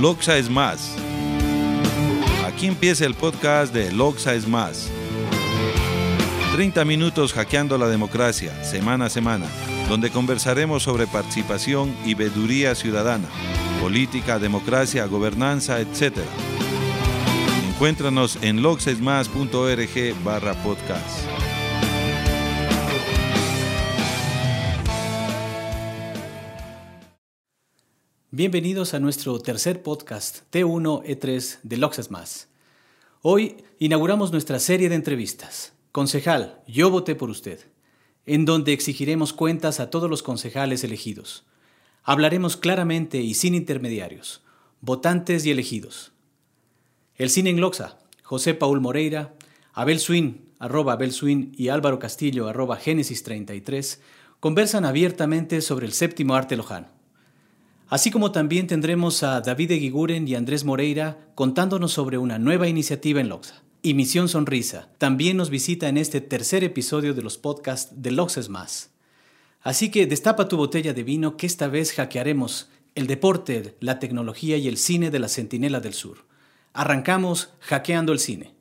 Loxa es más. Aquí empieza el podcast de Loxa es más. 30 minutos hackeando la democracia, semana a semana, donde conversaremos sobre participación y veeduría ciudadana, política, democracia, gobernanza, etc. Encuéntranos en loxesmas.org barra podcast. Bienvenidos a nuestro tercer podcast T1E3 de Loxes Más. Hoy inauguramos nuestra serie de entrevistas. Concejal, yo voté por usted, en donde exigiremos cuentas a todos los concejales elegidos. Hablaremos claramente y sin intermediarios, votantes y elegidos. El cine en Loxa, José Paul Moreira, Abel Swin, arroba Abel Swin y Álvaro Castillo, arroba Génesis 33, conversan abiertamente sobre el séptimo arte lojano. Así como también tendremos a David Eguiguren y Andrés Moreira contándonos sobre una nueva iniciativa en Loxa. Y Misión Sonrisa también nos visita en este tercer episodio de los podcasts de Loxes Más. Así que destapa tu botella de vino que esta vez hackearemos el deporte, la tecnología y el cine de la Centinela del Sur. Arrancamos hackeando el cine.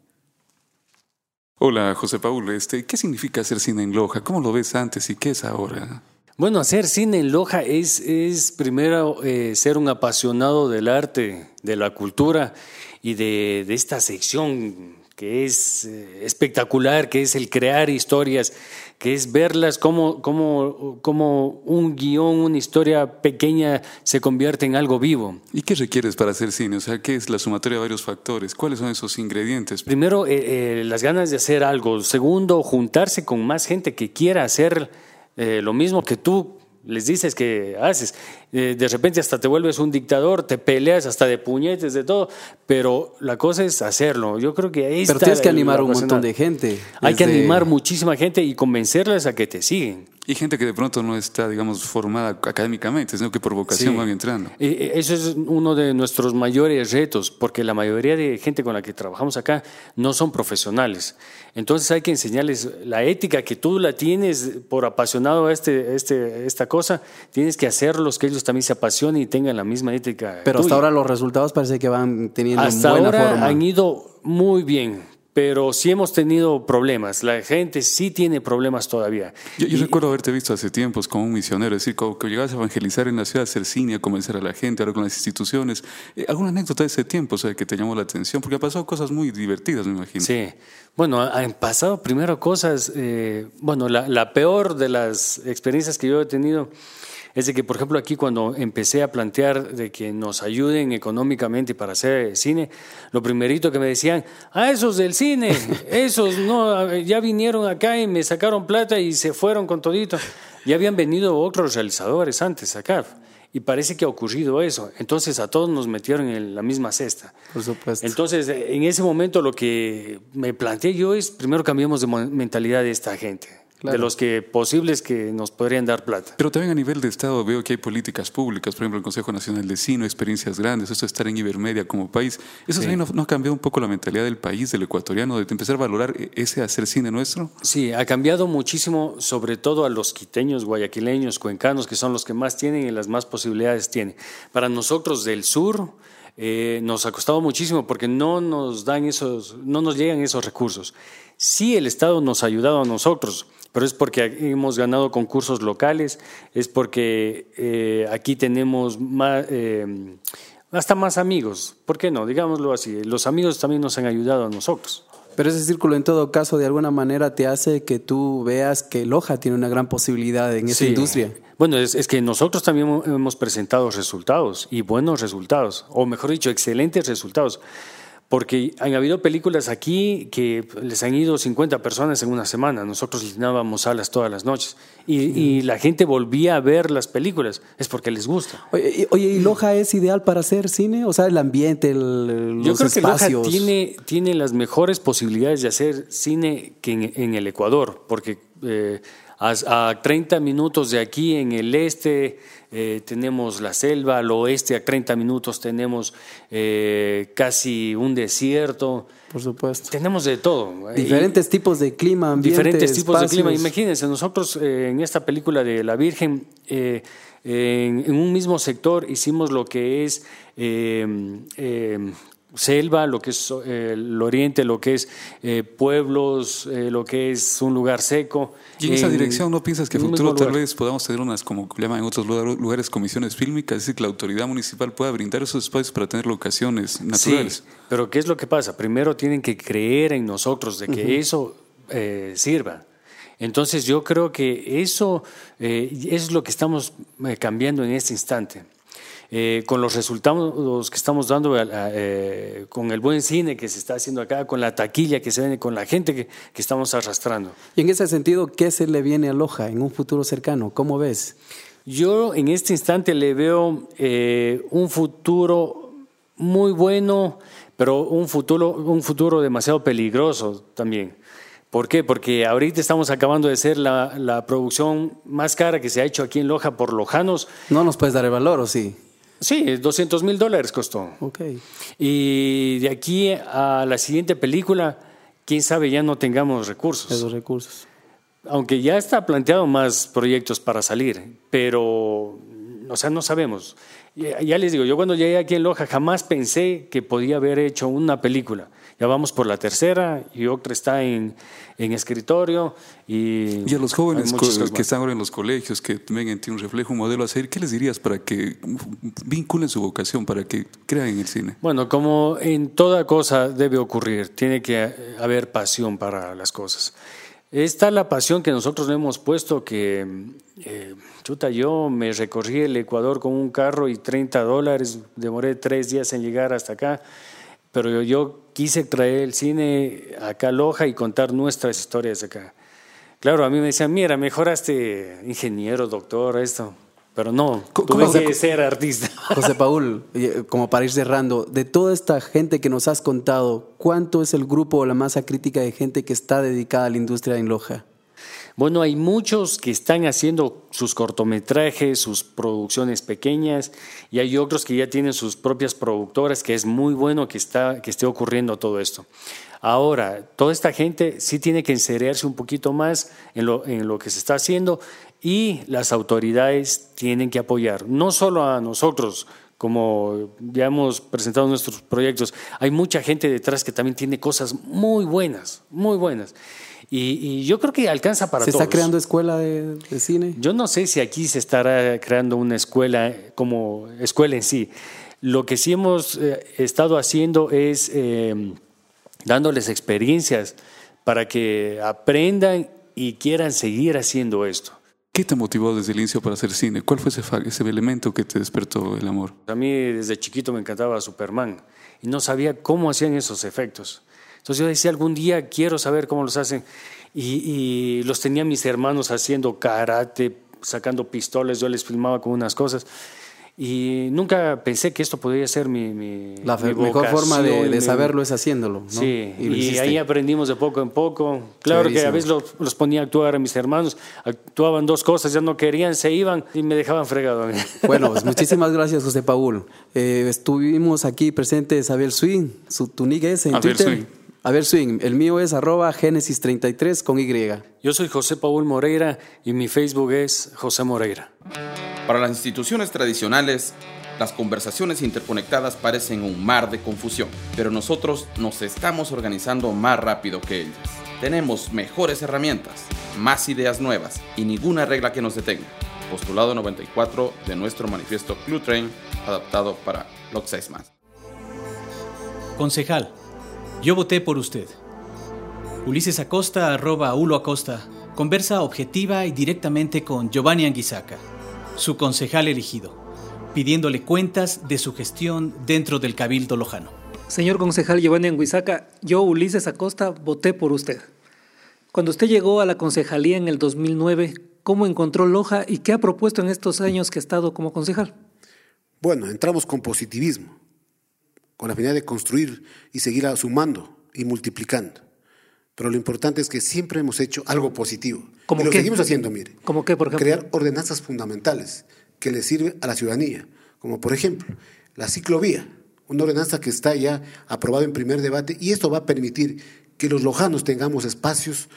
Hola, José Paul. Este, ¿Qué significa hacer cine en Loja? ¿Cómo lo ves antes y qué es ahora? Bueno, hacer cine en Loja es, es primero eh, ser un apasionado del arte, de la cultura y de, de esta sección que es eh, espectacular, que es el crear historias, que es verlas como, como, como un guion, una historia pequeña se convierte en algo vivo. ¿Y qué requieres para hacer cine? O sea, ¿qué es la sumatoria de varios factores? ¿Cuáles son esos ingredientes? Primero, eh, las ganas de hacer algo. Segundo, juntarse con más gente que quiera hacer eh, lo mismo que tú les dices que haces. Eh, de repente hasta te vuelves un dictador, te peleas hasta de puñetes, de todo, pero la cosa es hacerlo. Yo creo que ahí Pero tienes que animar a un montón de gente. Hay que animar muchísima gente y convencerles a que te siguen. Y gente que de pronto no está, digamos, formada académicamente, sino que por vocación Sí. van entrando. Eh, Eso es uno de nuestros mayores retos, porque la mayoría de gente con la que trabajamos acá no son profesionales. Entonces hay que enseñarles la ética que tú la tienes por apasionado a este, este, esta cosa, tienes que hacerlos que ellos también se apasionen y tengan la misma ética. Pero hasta ahora los resultados parece que van teniendo Hasta buena ahora forma. han ido muy bien, pero sí hemos tenido problemas. La gente sí tiene problemas todavía. Yo, yo Y- recuerdo haberte visto hace tiempos como un misionero, es decir, como que llegabas a evangelizar en la ciudad, a hacer cine, a convencer a la gente, ahora con las instituciones. Eh, ¿Alguna anécdota de ese tiempo o sea, que te llamó la atención? Porque ha pasado cosas muy divertidas, me imagino. Sí. Bueno, han pasado primero cosas, eh, bueno, la, la peor de las experiencias que yo he tenido es de que, por ejemplo, aquí cuando empecé a plantear de que nos ayuden económicamente para hacer cine, lo primerito que me decían, ah, esos del cine, esos no, ya vinieron acá y me sacaron plata y se fueron con todito. Ya habían venido otros realizadores antes acá. Y parece que ha ocurrido eso. Entonces a todos nos metieron en la misma cesta. Por supuesto. Entonces, en ese momento lo que me planteé yo es, primero cambiemos de mentalidad de esta gente, Claro. de los que posibles que nos podrían dar plata. Pero también a nivel de Estado veo que hay políticas públicas, por ejemplo, el Consejo Nacional de Cine, experiencias grandes, esto de estar en Ibermedia como país. ¿Eso también no, no ha cambiado un poco la mentalidad del país, del ecuatoriano, de empezar a valorar e- ese hacer cine nuestro? Sí, ha cambiado muchísimo, sobre todo a los quiteños, guayaquileños, cuencanos, que son los que más tienen y las más posibilidades tienen. Para nosotros del sur eh, nos ha costado muchísimo porque no nos dan esos, no nos llegan esos recursos. Sí, el Estado nos ha ayudado a nosotros, pero es porque hemos ganado concursos locales, es porque eh, aquí tenemos más, eh, hasta más amigos. ¿Por qué no? Digámoslo así. Los amigos también nos han ayudado a nosotros. Pero ese círculo en todo caso de alguna manera te hace que tú veas que Loja tiene una gran posibilidad en esa Sí. industria. Bueno, es, es que nosotros también hemos- hemos presentado resultados y buenos resultados, o mejor dicho, excelentes resultados. Porque han habido películas aquí que les han ido 50 personas en una semana. Nosotros llenábamos salas todas las noches. Y, y la gente volvía a ver las películas. Es porque les gusta. Oye, oye, ¿y Loja es ideal para hacer cine? O sea, el ambiente, el, los Yo creo que Loja tiene, tiene las mejores posibilidades de hacer cine que en, en el Ecuador. Porque eh, A, a 30 minutos de aquí en el este eh, tenemos la selva, al oeste a 30 minutos tenemos eh, casi un desierto. Por supuesto. Tenemos de todo. Diferentes Y- tipos de clima, ambientes, diferentes tipos de clima. Imagínense, nosotros eh, en esta película de La Virgen, eh, en, en un mismo sector hicimos lo que es eh, eh, selva, lo que es eh, el oriente, lo que es eh, pueblos, eh, lo que es un lugar seco. Y en esa dirección, ¿no piensas que a futuro tal vez podamos tener unas, como llaman en otros lugar- lugares, comisiones fílmicas? Es decir, que la autoridad municipal pueda brindar esos espacios para tener locaciones naturales. Sí, pero ¿qué es lo que pasa? Primero tienen que creer en nosotros de que eso eh, sirva. Entonces yo creo que eso es lo que estamos cambiando en este instante. Eh, con los resultados que estamos dando, eh, con el buen cine que se está haciendo acá, con la taquilla que se vende, con la gente que, que estamos arrastrando. Y en ese sentido, ¿qué se le viene a Loja en un futuro cercano? ¿Cómo ves? Yo en este instante le veo eh, un futuro muy bueno, pero un futuro, un futuro demasiado peligroso también. ¿Por qué? Porque ahorita estamos acabando de ser la, la producción más cara que se ha hecho aquí en Loja por lojanos. No nos puedes dar el valor, ¿o sí? Sí, 200 mil dólares costó. Ok. Y de aquí a la siguiente película, quién sabe, ya no tengamos recursos. Esos recursos. Aunque ya está planteado más proyectos para salir, pero, o sea, no sabemos. Ya, ya les digo, yo cuando llegué aquí en Loja jamás pensé que podía haber hecho una película. Ya vamos por la tercera y otra está en, en escritorio. Y, Y a los jóvenes que están ahora en los colegios, que ven en ti un reflejo, un modelo a seguir, ¿qué les dirías para que vinculen su vocación, para que crean en el cine? Bueno, como en toda cosa debe ocurrir, tiene que haber pasión para las cosas. Está la pasión que nosotros le hemos puesto que, eh, chuta, yo me recorrí el Ecuador con un carro y 30 dólares, demoré tres días en llegar hasta acá, pero yo, yo quise traer el cine acá a Loja y contar nuestras historias acá. Claro, a mí me decían, mira, mejoraste ingeniero, doctor, esto, pero no, ¿Cómo- tuve cómo- que ser artista. José Paul, eh, como para ir cerrando, de toda esta gente que nos has contado, ¿cuánto es el grupo o la masa crítica de gente que está dedicada a la industria en Loja? Bueno, hay muchos que están haciendo sus cortometrajes, sus producciones pequeñas, y hay otros que ya tienen sus propias productoras, que es muy bueno que, está, que esté ocurriendo todo esto. Ahora, toda esta gente sí tiene que encerrarse un poquito más en lo, en lo que se está haciendo y las autoridades tienen que apoyar, no solo a nosotros, como ya hemos presentado nuestros proyectos, hay mucha gente detrás que también tiene cosas muy buenas, muy buenas. Y, y yo creo que alcanza para ¿Se todos. está creando escuela de, de cine? Yo no sé si aquí se estará creando una escuela como escuela en sí. Lo que sí hemos eh, estado haciendo es eh, dándoles experiencias para que aprendan y quieran seguir haciendo esto. ¿Qué te motivó desde el inicio para hacer cine? ¿Cuál fue ese, ese elemento que te despertó el amor? A mí desde chiquito me encantaba Superman y no sabía cómo hacían esos efectos. Entonces yo decía, algún día quiero saber cómo los hacen. Y, y los tenía mis hermanos haciendo karate, sacando pistolas, yo les filmaba con unas cosas. Y nunca pensé que esto podría ser mi, mi La mi mejor forma de, de mi- saberlo es haciéndolo. ¿no? Sí, y, hiciste. ahí aprendimos de poco en poco. Claro que a veces los, los ponía a actuar a mis hermanos, actuaban dos cosas, ya no querían, se iban y me dejaban fregado. a mí. Bueno, pues muchísimas gracias, José Paul. Eh, estuvimos aquí presentes Abel Swing, su tu nick es en Abel Twitter. Swing. Abel Swing, el mío es arroba Génesis33 con Y. Yo soy José Paul Moreira y mi Facebook es José Moreira. Para las instituciones tradicionales, las conversaciones interconectadas parecen un mar de confusión, pero nosotros nos estamos organizando más rápido que ellas. Tenemos mejores herramientas, más ideas nuevas y ninguna regla que nos detenga. Postulado 94 de nuestro manifiesto Clue Train, adaptado para Log 6 más. Concejal, yo voté por usted. Ulises Acosta, arroba Ulo Acosta, conversa objetiva y directamente con Giovanni Anguisaca, su concejal elegido, pidiéndole cuentas de su gestión dentro del Cabildo Lojano. Señor concejal Giovanni Anguisaca, yo, Ulises Acosta, voté por usted. Cuando usted llegó a la concejalía en el 2009, ¿cómo encontró Loja y qué ha propuesto en estos años que ha estado como concejal? Bueno, entramos con positivismo, con la finalidad de construir y seguir sumando y multiplicando. pero lo importante es que siempre hemos hecho algo positivo. ¿Cómo y lo qué? seguimos haciendo, mire. ¿Cómo qué, por ejemplo? Crear ordenanzas fundamentales que le sirven a la ciudadanía, como por ejemplo la ciclovía, una ordenanza que está ya aprobada en primer debate y esto va a permitir que los lojanos tengamos espacios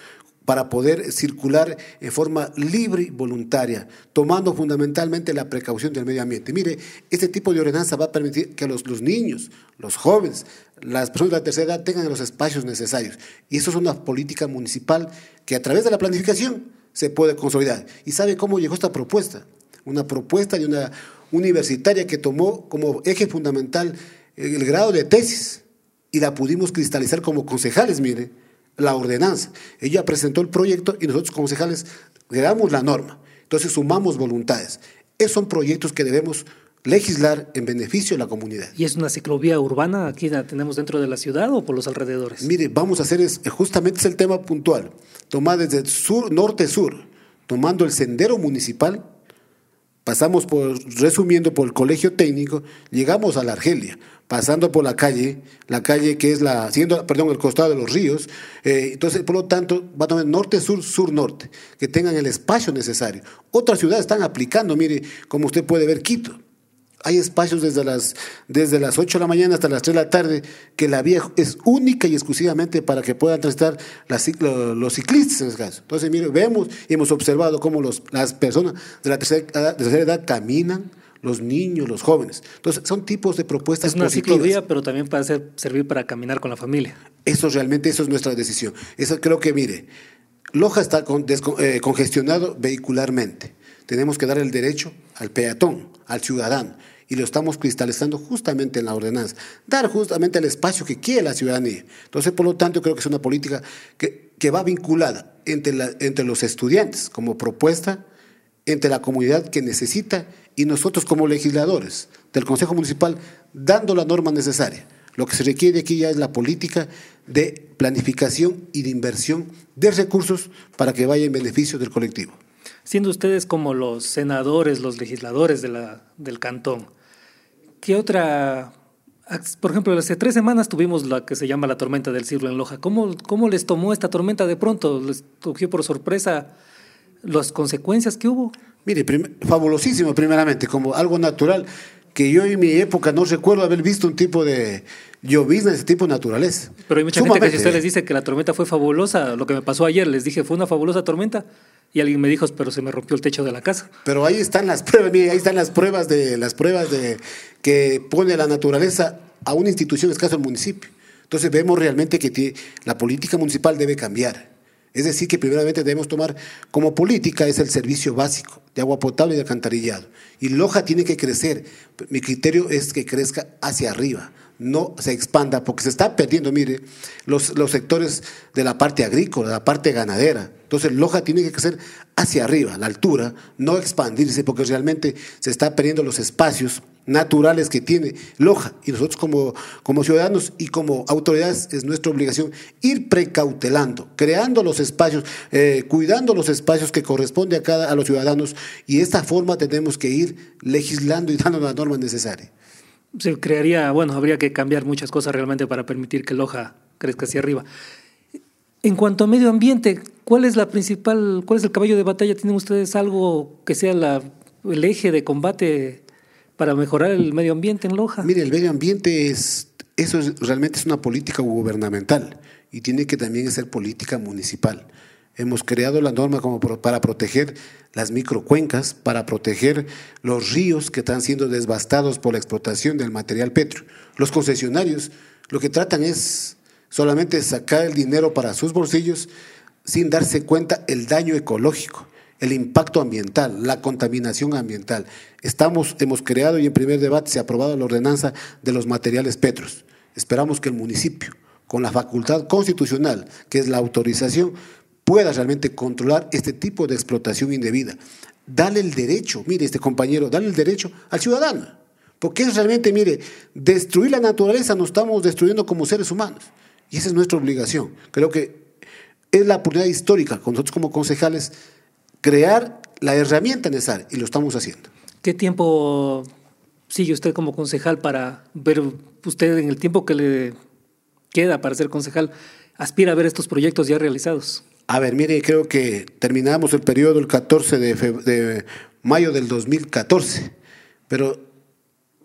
para poder circular en forma libre y voluntaria, tomando fundamentalmente la precaución del medio ambiente. Mire, este tipo de ordenanza va a permitir que los, los niños, los jóvenes, las personas de la tercera edad tengan los espacios necesarios. Y eso es una política municipal que a través de la planificación se puede consolidar. ¿Y sabe cómo llegó esta propuesta? Una propuesta de una universitaria que tomó como eje fundamental el grado de tesis y la pudimos cristalizar como concejales, mire la ordenanza. Ella presentó el proyecto y nosotros concejales le damos la norma. Entonces sumamos voluntades. Esos son proyectos que debemos legislar en beneficio de la comunidad. ¿Y es una ciclovía urbana? ¿Aquí la tenemos dentro de la ciudad o por los alrededores? Mire, vamos a hacer, es, justamente es el tema puntual. Tomar desde sur, norte-sur, tomando el sendero municipal, pasamos por, resumiendo por el colegio técnico, llegamos a la Argelia, pasando por la calle, la calle que es la, siendo, perdón, el costado de los ríos, eh, entonces, por lo tanto, va a tomar norte-sur, sur-norte, que tengan el espacio necesario. Otras ciudades están aplicando, mire, como usted puede ver, Quito. Hay espacios desde las, desde las 8 de la mañana hasta las 3 de la tarde que la vía es única y exclusivamente para que puedan transitar las, los ciclistas en caso. Entonces, mire, vemos y hemos observado cómo los, las personas de la tercera edad, de tercera edad caminan, los niños, los jóvenes. Entonces, son tipos de propuestas Es una positivas. ciclovía, pero también para hacer, servir para caminar con la familia. Eso realmente, eso es nuestra decisión. Eso creo que, mire, Loja está con- desco- eh, congestionado vehicularmente. Tenemos que dar el derecho al peatón, al ciudadano, y lo estamos cristalizando justamente en la ordenanza. Dar justamente el espacio que quiere la ciudadanía. Entonces, por lo tanto, creo que es una política que, que va vinculada entre, entre los estudiantes como propuesta, entre la comunidad que necesita y nosotros como legisladores del Consejo Municipal dando la norma necesaria. Lo que se requiere aquí ya es la política de planificación y de inversión de recursos para que vaya en beneficio del colectivo. Siendo ustedes como los senadores, los legisladores de la, del cantón, ¿qué otra... Por ejemplo, hace tres semanas tuvimos la que se llama la tormenta del siglo en Loja. ¿Cómo, ¿Cómo les tomó esta tormenta de pronto? ¿Les cogió por sorpresa las consecuencias que hubo? Mire, prim- fabulosísimo primeramente, como algo natural, que yo en mi época no recuerdo haber visto un tipo de llovizna de ese tipo de naturaleza. Pero hay mucha gente que si Sumamente. usted les dice que la tormenta fue fabulosa, lo que me pasó ayer, les dije, fue una fabulosa tormenta, y alguien me dijo, pero se me rompió el techo de la casa. Pero ahí están las pruebas, mire, ahí están las pruebas de las pruebas de que pone la naturaleza a una institución, en este caso el municipio. Entonces vemos realmente que la política municipal debe cambiar. Es decir, que primeramente debemos tomar como política es el servicio básico de agua potable y de alcantarillado. Y Loja tiene que crecer. Mi criterio es que crezca hacia arriba, no se expanda, porque se está perdiendo, mire, los, los sectores de la parte agrícola, la parte ganadera. Entonces Loja tiene que crecer hacia arriba, a la altura, no expandirse, porque realmente se está perdiendo los espacios naturales que tiene Loja. Y nosotros como, como ciudadanos y como autoridades es nuestra obligación ir precautelando, creando los espacios, eh, cuidando los espacios que corresponde a cada a los ciudadanos y de esta forma tenemos que ir legislando y dando las normas necesarias. Se crearía, bueno, habría que cambiar muchas cosas realmente para permitir que Loja crezca hacia arriba. En cuanto a medio ambiente, ¿cuál es la principal, cuál es el caballo de batalla? ¿Tienen ustedes algo que sea el eje de combate para mejorar el medio ambiente en Loja? Mire, el medio ambiente es, eso es- realmente es una política gubernamental y tiene que también ser política municipal. Hemos creado la norma como para proteger las microcuencas, para proteger los ríos que están siendo devastados por la explotación del material petro. Los concesionarios lo que tratan es solamente sacar el dinero para sus bolsillos sin darse cuenta el daño ecológico, el impacto ambiental, la contaminación ambiental. Estamos, hemos creado y en primer debate se ha aprobado la ordenanza de los materiales petros. Esperamos que el municipio, con la facultad constitucional, que es la autorización, pueda realmente controlar este tipo de explotación indebida. Dale el derecho, mire este compañero, dale el derecho al ciudadano. Porque es realmente, mire, destruir la naturaleza nos estamos destruyendo como seres humanos. Y esa es nuestra obligación. Creo que es la oportunidad histórica, con nosotros como concejales, crear la herramienta necesaria y lo estamos haciendo. ¿Qué tiempo sigue usted como concejal para ver usted en el tiempo que le queda para ser concejal? aspira a ver estos proyectos ya realizados? A ver, mire, creo que terminamos el periodo el 14 de, de mayo del 2014, pero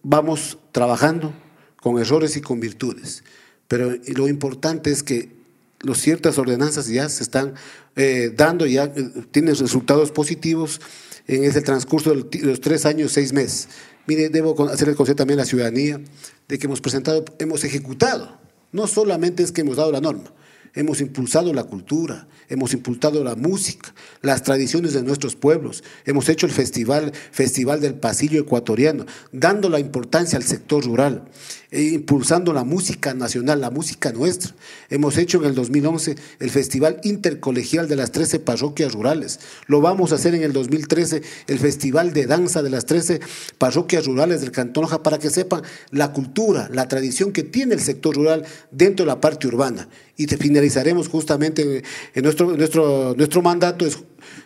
vamos trabajando con errores y con virtudes. Pero lo importante es que los ciertas ordenanzas ya se están eh, dando, ya eh, tienen resultados positivos en ese transcurso de los tres años, seis meses. Mire, debo hacer el consejo también a la ciudadanía de que hemos presentado, hemos ejecutado. No solamente es que hemos dado la norma, hemos impulsado la cultura, hemos impulsado la música, las tradiciones de nuestros pueblos, hemos hecho el festival, festival del pasillo ecuatoriano, dando la importancia al sector rural, e impulsando la música nacional, la música nuestra. Hemos hecho en el 2011 el Festival Intercolegial de las 13 parroquias rurales. Lo vamos a hacer en el 2013 el Festival de Danza de las 13 parroquias rurales del Cantón Loja para que sepan la cultura, la tradición que tiene el sector rural dentro de la parte urbana. Y finalizaremos justamente en nuestro, nuestro, nuestro mandato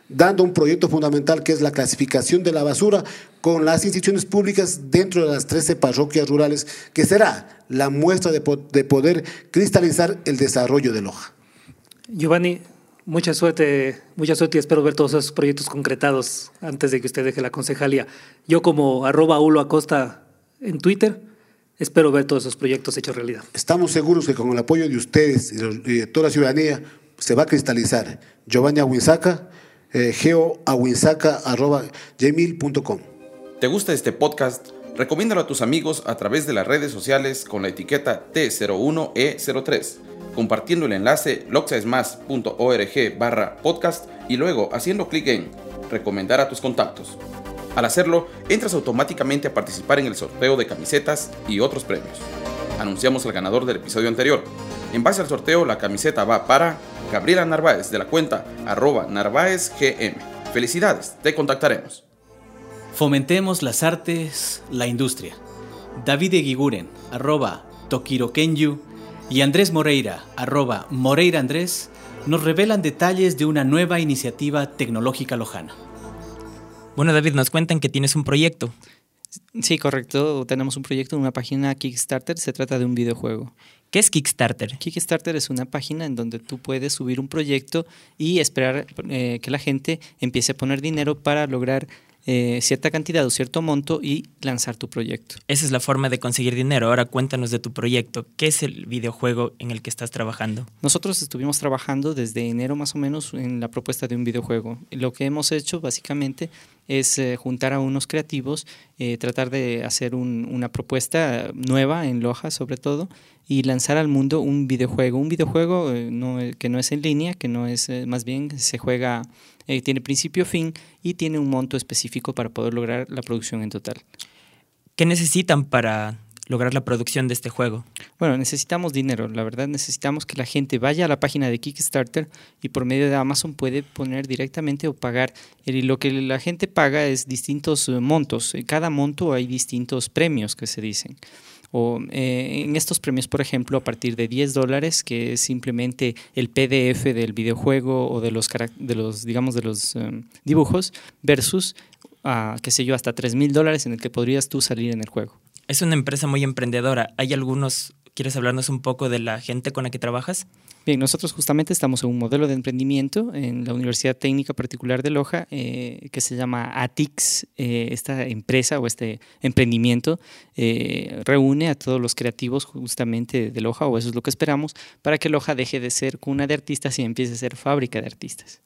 dando un proyecto fundamental que es la clasificación de la basura con las instituciones públicas dentro de las 13 parroquias rurales, que será la muestra de, poder cristalizar el desarrollo de Loja. Giovanni, mucha suerte, mucha suerte y espero ver todos esos proyectos concretados antes de que usted deje la concejalía. Yo como arroba Ulo Acosta en Twitter, espero ver todos esos proyectos hechos realidad. Estamos seguros que con el apoyo de ustedes y de toda la ciudadanía se va a cristalizar. Giovanni Aguinzaca, eh. ¿Te gusta este podcast? Recomiéndalo a tus amigos a través de las redes sociales con la etiqueta T01E03, compartiendo el enlace loxaesmas.org barra podcast y luego haciendo clic en recomendar a tus contactos. Al hacerlo, entras automáticamente a participar en el sorteo de camisetas y otros premios. Anunciamos al ganador del episodio anterior. En base al sorteo, la camiseta va para Gabriela Narváez de la cuenta arroba narváezgm. Felicidades, te contactaremos. Fomentemos las artes, la industria. David Eguiguren, arroba Tokirokenyu, y Andrés Moreira, arroba Moreira Andrés, nos revelan detalles de una nueva iniciativa tecnológica lojana. Bueno, David, nos cuentan que tienes un proyecto. Sí, correcto. Tenemos un proyecto en una página Kickstarter. Se trata de un videojuego. ¿Qué es Kickstarter? Kickstarter es una página en donde tú puedes subir un proyecto y esperar eh, que la gente empiece a poner dinero para lograr eh, cierta cantidad o cierto monto y lanzar tu proyecto. Esa es la forma de conseguir dinero. Ahora cuéntanos de tu proyecto. ¿Qué es el videojuego en el que estás trabajando? Nosotros estuvimos trabajando desde enero más o menos en la propuesta de un videojuego. Lo que hemos hecho básicamente es eh, juntar a unos creativos, eh, tratar de hacer una propuesta nueva en Loja sobre todo y lanzar al mundo un videojuego. Un videojuego que no es en línea, que no es más bien se juega eh, tiene principio, fin y tiene un monto específico para poder lograr la producción en total. ¿Qué necesitan para lograr la producción de este juego? Bueno, necesitamos dinero, la verdad necesitamos que la gente vaya a la página de Kickstarter y por medio de Amazon puede poner directamente o pagar. Y lo que la gente paga es distintos eh, montos. En cada monto hay distintos premios que se dicen o eh, en estos premios, por ejemplo, a partir de 10 dólares, que es simplemente el PDF del videojuego o de los, de los digamos, de los em, dibujos, versus, a, qué sé yo, hasta 3 mil dólares en el que podrías tú salir en el juego. Es una empresa muy emprendedora. ¿Hay algunos, quieres hablarnos un poco de la gente con la que trabajas? Bien, nosotros justamente estamos en un modelo de emprendimiento en la Universidad Técnica Particular de Loja eh, que se llama ATIX. Eh, esta empresa o este emprendimiento eh, reúne a todos los creativos justamente de Loja, o eso es lo que esperamos, para que Loja deje de ser cuna de artistas y empiece a ser fábrica de artistas.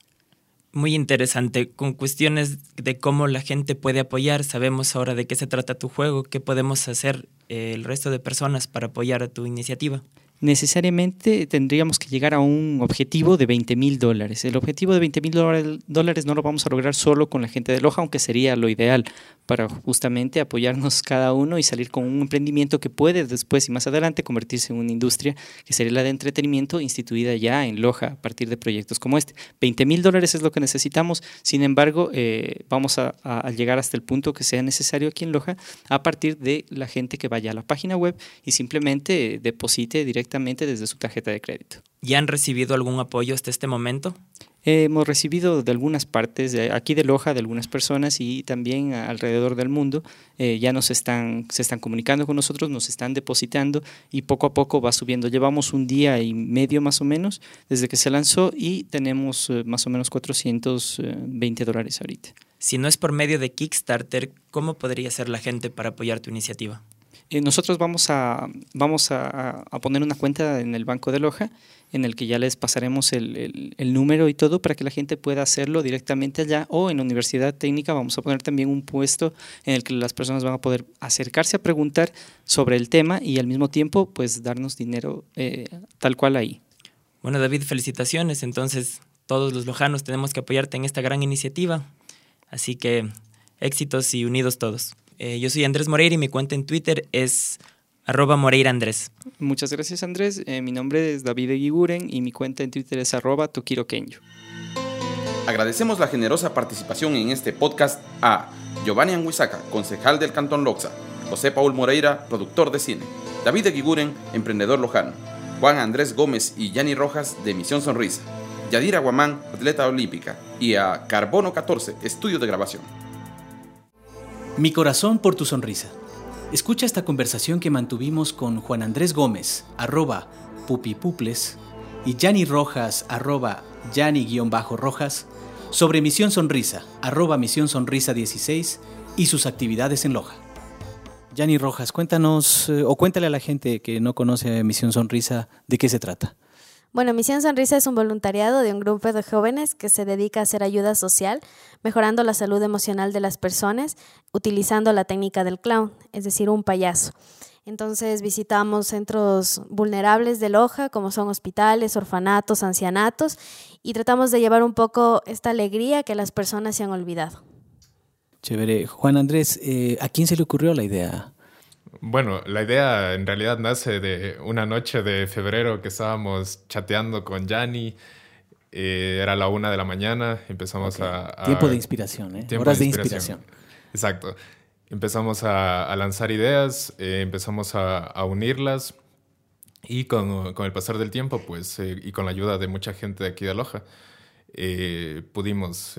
Muy interesante, con cuestiones de cómo la gente puede apoyar. Sabemos ahora de qué se trata tu juego, qué podemos hacer el resto de personas para apoyar a tu iniciativa necesariamente tendríamos que llegar a un objetivo de 20 mil dólares. El objetivo de 20 mil dólares no lo vamos a lograr solo con la gente de Loja, aunque sería lo ideal para justamente apoyarnos cada uno y salir con un emprendimiento que puede después y más adelante convertirse en una industria que sería la de entretenimiento instituida ya en Loja a partir de proyectos como este. 20 mil dólares es lo que necesitamos, sin embargo, eh, vamos a, a, llegar hasta el punto que sea necesario aquí en Loja a partir de la gente que vaya a la página web y simplemente deposite directamente desde su tarjeta de crédito. ¿Ya han recibido algún apoyo hasta este momento? hemos recibido de algunas partes, de aquí de Loja, de algunas personas y también alrededor del mundo, eh, ya nos están, se están comunicando con nosotros, nos están depositando y poco a poco va subiendo. Llevamos un día y medio más o menos desde que se lanzó y tenemos eh, más o menos 420 dólares ahorita. Si no es por medio de Kickstarter, ¿cómo podría ser la gente para apoyar tu iniciativa? Eh, nosotros vamos, a, vamos a, poner una cuenta en el Banco de Loja en el que ya les pasaremos el, el, número y todo para que la gente pueda hacerlo directamente allá o en la Universidad Técnica vamos a poner también un puesto en el que las personas van a poder acercarse a preguntar sobre el tema y al mismo tiempo pues darnos dinero eh, tal cual ahí. Bueno David, felicitaciones. Entonces todos los lojanos tenemos que apoyarte en esta gran iniciativa. Así que éxitos y unidos todos. Eh, yo soy Andrés Moreira y mi cuenta en Twitter es arroba Moreira Andrés. Muchas gracias Andrés. Eh, mi nombre es David Eguiguren y mi cuenta en Twitter es arroba Agradecemos la generosa participación en este podcast a Giovanni Anguizaca, concejal del Cantón Loxa, José Paul Moreira, productor de cine, David Eguiguren, emprendedor lojano, Juan Andrés Gómez y Yanni Rojas de Misión Sonrisa, Yadira Guamán, atleta olímpica, y a Carbono 14, estudio de grabación. Mi corazón por tu sonrisa. Escucha esta conversación que mantuvimos con Juan Andrés Gómez, arroba pupipuples, y Yanni Rojas, arroba Yanni-Rojas, sobre Misión Sonrisa, arroba Misión Sonrisa 16, y sus actividades en Loja. Yanni Rojas, cuéntanos, eh, o cuéntale a la gente que no conoce Misión Sonrisa, de qué se trata. Bueno, Misión Sonrisa es un voluntariado de un grupo de jóvenes que se dedica a hacer ayuda social, mejorando la salud emocional de las personas, utilizando la técnica del clown, es decir, un payaso. Entonces visitamos centros vulnerables de Loja, como son hospitales, orfanatos, ancianatos, y tratamos de llevar un poco esta alegría que las personas se han olvidado. Chévere. Juan Andrés, eh, ¿a quién se le ocurrió la idea? Bueno, la idea en realidad nace de una noche de febrero que estábamos chateando con Yanni. Eh, era la una de la mañana, empezamos a, Tiempo de inspiración, ¿eh? Horas de inspiración. Exacto. Empezamos a, lanzar ideas, eh, empezamos a, unirlas y con, el pasar del tiempo, pues, eh, y con la ayuda de mucha gente de aquí de Aloha, pudimos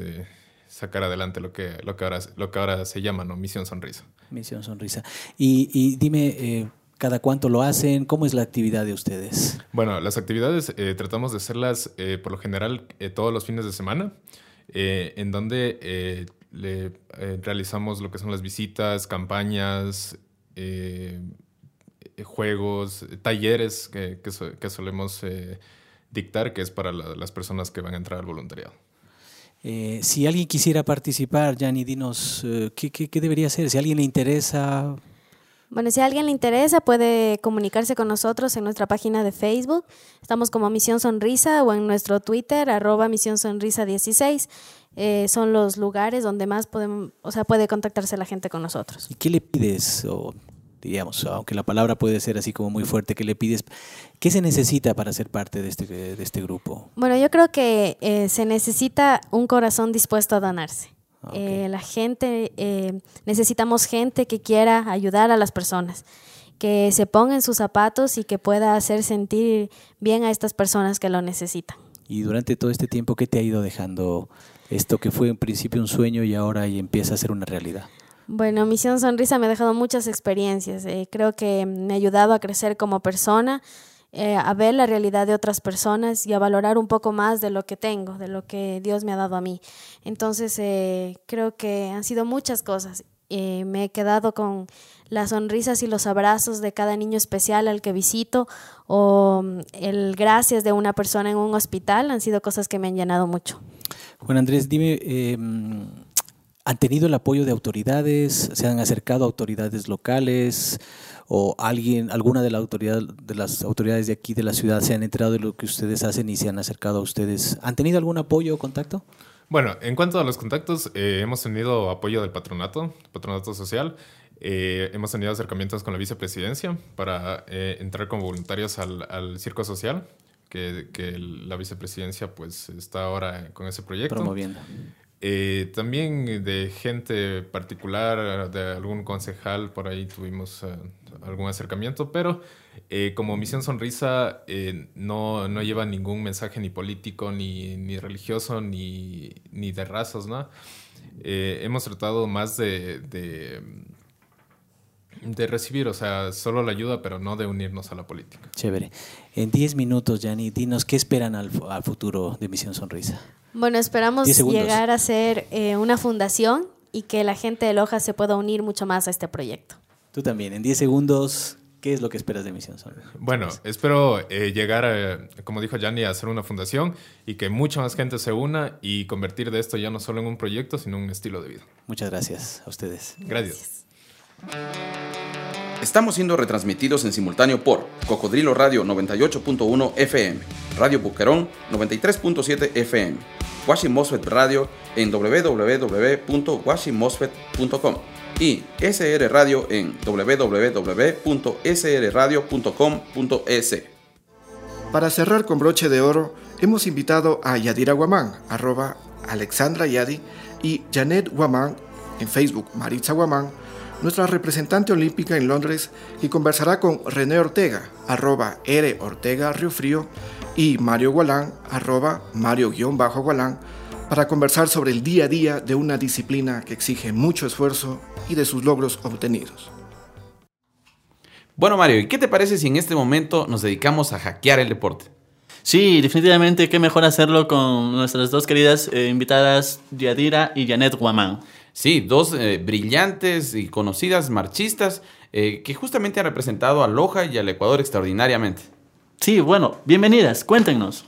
sacar adelante lo que, lo que, ahora, lo que ahora se llama ¿no? Misión Sonrisa. Misión Sonrisa. Y, dime, eh, ¿cada cuánto lo hacen? ¿Cómo es la actividad de ustedes? Bueno, las actividades eh, tratamos de hacerlas eh, por lo general todos los fines de semana, en donde le, realizamos lo que son las visitas, campañas, juegos, talleres que, que, solemos dictar, que es para las personas que van a entrar al voluntariado. Eh, si alguien quisiera participar, Yanni, dinos, eh, ¿qué, ¿qué, debería hacer? Si a alguien le interesa... Bueno, si a alguien le interesa, puede comunicarse con nosotros en nuestra página de Facebook. Estamos como Misión Sonrisa o en nuestro Twitter, arroba Misión Sonrisa 16. Eh, son los lugares donde más podemos, o sea, puede contactarse la gente con nosotros. ¿Y qué le pides? O diríamos, aunque la palabra puede ser así como muy fuerte, que le pides, ¿qué se necesita para ser parte de este, de este grupo? Bueno, yo creo que eh, se necesita un corazón dispuesto a donarse. Eh, la gente, eh, necesitamos gente que quiera ayudar a las personas, que se ponga en sus zapatos y que pueda hacer sentir bien a estas personas que lo necesitan. Y durante todo este tiempo, ¿qué te ha ido dejando esto que fue en principio un sueño y ahora empieza a ser una realidad? Bueno, Misión Sonrisa me ha dejado muchas experiencias. Eh, creo que me ha ayudado a crecer como persona, eh, a ver la realidad de otras personas y a valorar un poco más de lo que tengo, de lo que Dios me ha dado a mí. Entonces, eh, creo que han sido muchas cosas. me he quedado con las sonrisas y los abrazos de cada niño especial al que visito o mm, el gracias de una persona en un hospital han sido cosas que me han llenado mucho. Juan Andrés, dime, em, ¿Han tenido el apoyo de autoridades? ¿Se han acercado a autoridades locales? ¿O alguien, alguna de, la autoridad, de las autoridades de aquí de la ciudad se han enterado de lo que ustedes hacen y se han acercado a ustedes? ¿Han tenido algún apoyo o contacto? Bueno, en cuanto a los contactos, eh, hemos tenido apoyo del patronato, patronato social. Eh, hemos tenido acercamientos con la vicepresidencia para eh, entrar como voluntarios al, al circo social, que, que, la vicepresidencia pues está ahora con ese proyecto. Promoviendo. Eh, también de gente particular, de algún concejal, por ahí tuvimos eh, algún acercamiento, pero eh, como Misión Sonrisa no, no, lleva ningún mensaje ni político, ni, ni religioso, ni, ni, de razas, ¿no? hemos tratado más de, de, de, recibir, o sea, solo la ayuda, pero no de unirnos a la política. Chévere. En 10 minutos, Yanni, dinos, ¿qué esperan al, al futuro de Misión Sonrisa? Bueno, esperamos llegar a ser eh, una fundación y que la gente de Loja se pueda unir mucho más a este proyecto. Tú también, en 10 segundos, ¿qué es lo que esperas de Misión Sol? Bueno, espero eh, llegar, como dijo Yanni, a ser una fundación y que mucha más gente se una y convertir de esto ya no solo en un proyecto, sino en un estilo de vida. Muchas gracias a ustedes. Gracias. Estamos siendo retransmitidos en simultáneo por Cocodrilo Radio 98.1 FM, Radio Buquerón 93.7 FM, Washi Mosfet Radio en www.washimosfet.com y SR Radio en www.srradio.com.es. Para cerrar con broche de oro, hemos invitado a Yadira Guamán, arroba Alexandra Yadi, y Janet Guamán, en Facebook Maritza Guamán, nuestra representante olímpica en Londres, y conversará con René Ortega, arroba R Ortega Río Frío, y Mario Gualán, arroba Mario-Gualán, para conversar sobre el día a día de una disciplina que exige mucho esfuerzo y de sus logros obtenidos. Bueno Mario, ¿y qué te parece si en este momento nos dedicamos a hackear el deporte? Sí, definitivamente, qué mejor hacerlo con nuestras dos queridas eh, invitadas, Yadira y Janet Guamán. Sí, dos eh, brillantes y conocidas marchistas eh, que justamente han representado a Loja y al Ecuador extraordinariamente. Sí, bueno, bienvenidas, cuéntenos.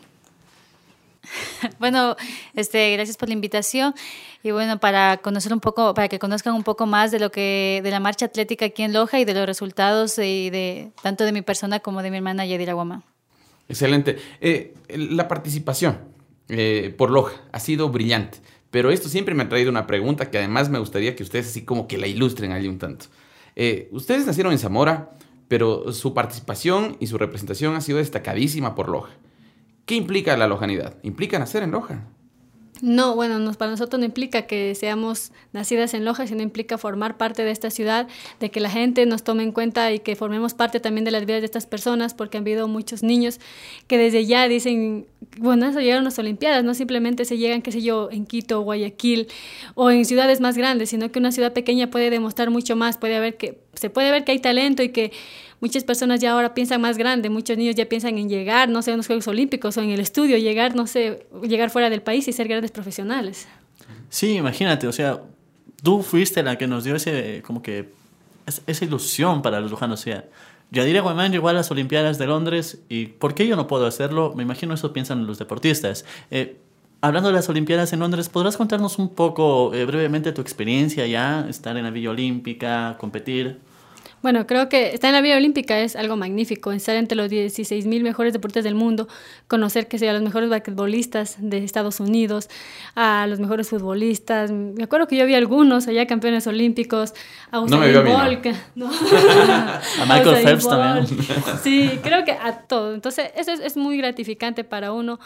bueno, este, gracias por la invitación y bueno, para conocer un poco, para que conozcan un poco más de lo que, de la marcha atlética aquí en Loja y de los resultados de, de tanto de mi persona como de mi hermana Yadira Guamán. Excelente. Eh, la participación por Loja ha sido brillante. Pero esto siempre me ha traído una pregunta que además me gustaría que ustedes así como que la ilustren allí un tanto. Eh, ustedes nacieron en Zamora, pero su participación y su representación ha sido destacadísima por Loja. ¿Qué implica la lojanidad? Implica nacer en Loja. No, bueno, para nosotros no implica que seamos nacidas en Loja, sino implica formar parte de esta ciudad, de que la gente nos tome en cuenta y que formemos parte también de las vidas de estas personas, porque han habido muchos niños que desde ya dicen, bueno, eso llegaron las Olimpiadas, no simplemente se llegan, qué sé yo, en Quito, Guayaquil o en ciudades más grandes, sino que una ciudad pequeña puede demostrar mucho más, puede haber que, se puede ver que hay talento y que muchas personas ya ahora piensan más grande, muchos niños ya piensan en llegar, no sé, a los Juegos Olímpicos o en el estudio, llegar, no sé, llegar fuera del país y ser grandes profesionales. Sí, imagínate, o sea, tú fuiste la que nos dio ese, como que, esa ilusión para los lujanos, o sea, Yadira Guamán llegó a las Olimpiadas de Londres y ¿por qué yo no puedo hacerlo? Me imagino eso piensan los deportistas. Eh, hablando de las Olimpiadas en Londres, ¿podrás contarnos un poco eh, brevemente tu experiencia ya, estar en la Villa Olímpica, competir? Bueno, creo que estar en la Vía Olímpica es algo magnífico, estar entre los 16 mil mejores deportes del mundo, conocer que sea los mejores basquetbolistas de Estados Unidos, a los mejores futbolistas. Me acuerdo que yo vi algunos allá campeones olímpicos, a Usain no Bolt, no. a Michael Phelps también. Sí, creo que a todo. Entonces, eso es, es muy gratificante para uno.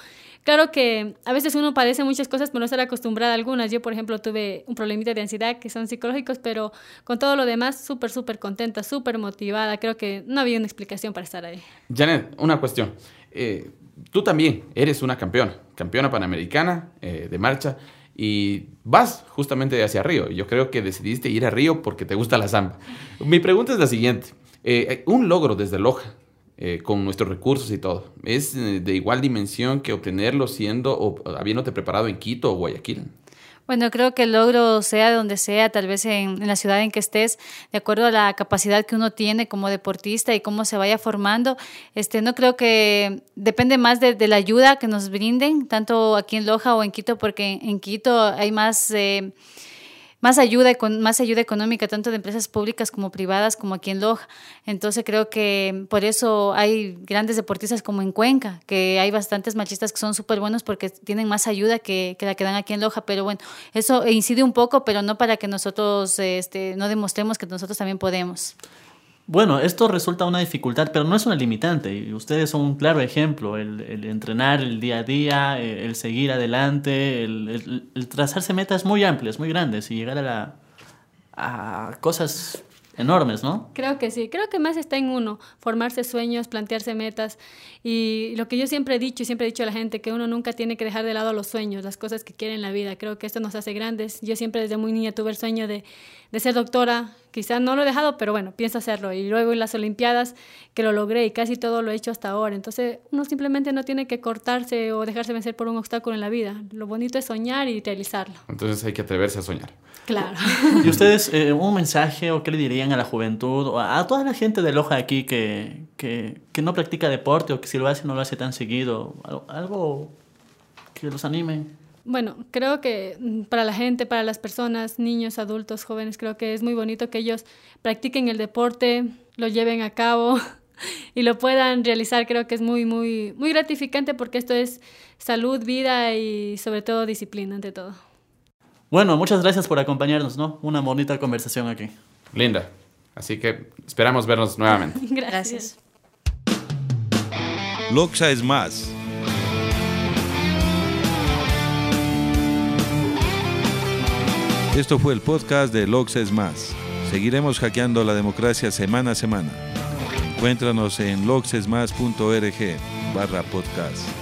Claro que a veces uno padece muchas cosas por no estar acostumbrada a algunas. Yo, por ejemplo, tuve un problemita de ansiedad que son psicológicos, pero con todo lo demás, súper, súper contenta, súper motivada. Creo que no había una explicación para estar ahí. Janet, una cuestión. Eh, tú también eres una campeona, campeona panamericana eh, de marcha y vas justamente hacia Río. Yo creo que decidiste ir a Río porque te gusta la samba. Mi pregunta es la siguiente. Eh, un logro desde Loja, eh, con nuestros recursos y todo. ¿Es eh, de igual dimensión que obtenerlo siendo o habiéndote preparado en Quito o Guayaquil? Bueno, creo que el logro sea donde sea, tal vez en, la ciudad en que estés, de acuerdo a la capacidad que uno tiene como deportista y cómo se vaya formando. Este, no creo que depende más de, la ayuda que nos brinden, tanto aquí en Loja o en Quito, porque en Quito hay más... Eh, más ayuda, más ayuda económica, tanto de empresas públicas como privadas, como aquí en Loja. Entonces creo que por eso hay grandes deportistas como en Cuenca, que hay bastantes machistas que son súper buenos porque tienen más ayuda que, que, la que dan aquí en Loja. Pero bueno, eso incide un poco, pero no para que nosotros este, no demostremos que nosotros también podemos. Bueno, esto resulta una dificultad, pero no es una limitante. Y ustedes son un claro ejemplo. El, entrenar el día a día, el, seguir adelante, el, el, trazarse metas muy amplias, muy grandes y llegar a, la, a cosas enormes, ¿no? Creo que sí, creo que más está en uno, formarse sueños, plantearse metas y lo que yo siempre he dicho y siempre he dicho a la gente, que uno nunca tiene que dejar de lado los sueños, las cosas que quiere en la vida, creo que esto nos hace grandes. Yo siempre desde muy niña tuve el sueño de, de ser doctora, quizás no lo he dejado, pero bueno, pienso hacerlo. Y luego en las Olimpiadas, que lo logré y casi todo lo he hecho hasta ahora. Entonces, uno simplemente no tiene que cortarse o dejarse vencer por un obstáculo en la vida. Lo bonito es soñar y realizarlo. Entonces hay que atreverse a soñar. Claro. ¿Y ustedes eh, un mensaje o qué le dirían a la juventud o a toda la gente de Loja aquí que, que, que no practica deporte o que si lo hace no lo hace tan seguido? Algo que los anime. Bueno, creo que mm, para la gente, para las personas, niños, adultos, jóvenes, creo que es muy bonito que ellos practiquen el deporte, lo lleven a cabo y lo puedan realizar. Creo que es muy, muy, muy gratificante porque esto es salud, vida y sobre todo disciplina ante todo. Bueno, muchas gracias por acompañarnos, ¿no? Una bonita conversación aquí. Linda. Así que esperamos vernos nuevamente. gracias. Loxa es más. Esto fue el podcast de Loxa es más. Seguiremos hackeando la democracia semana a semana. Encuéntranos en loxesmas.org barra podcast.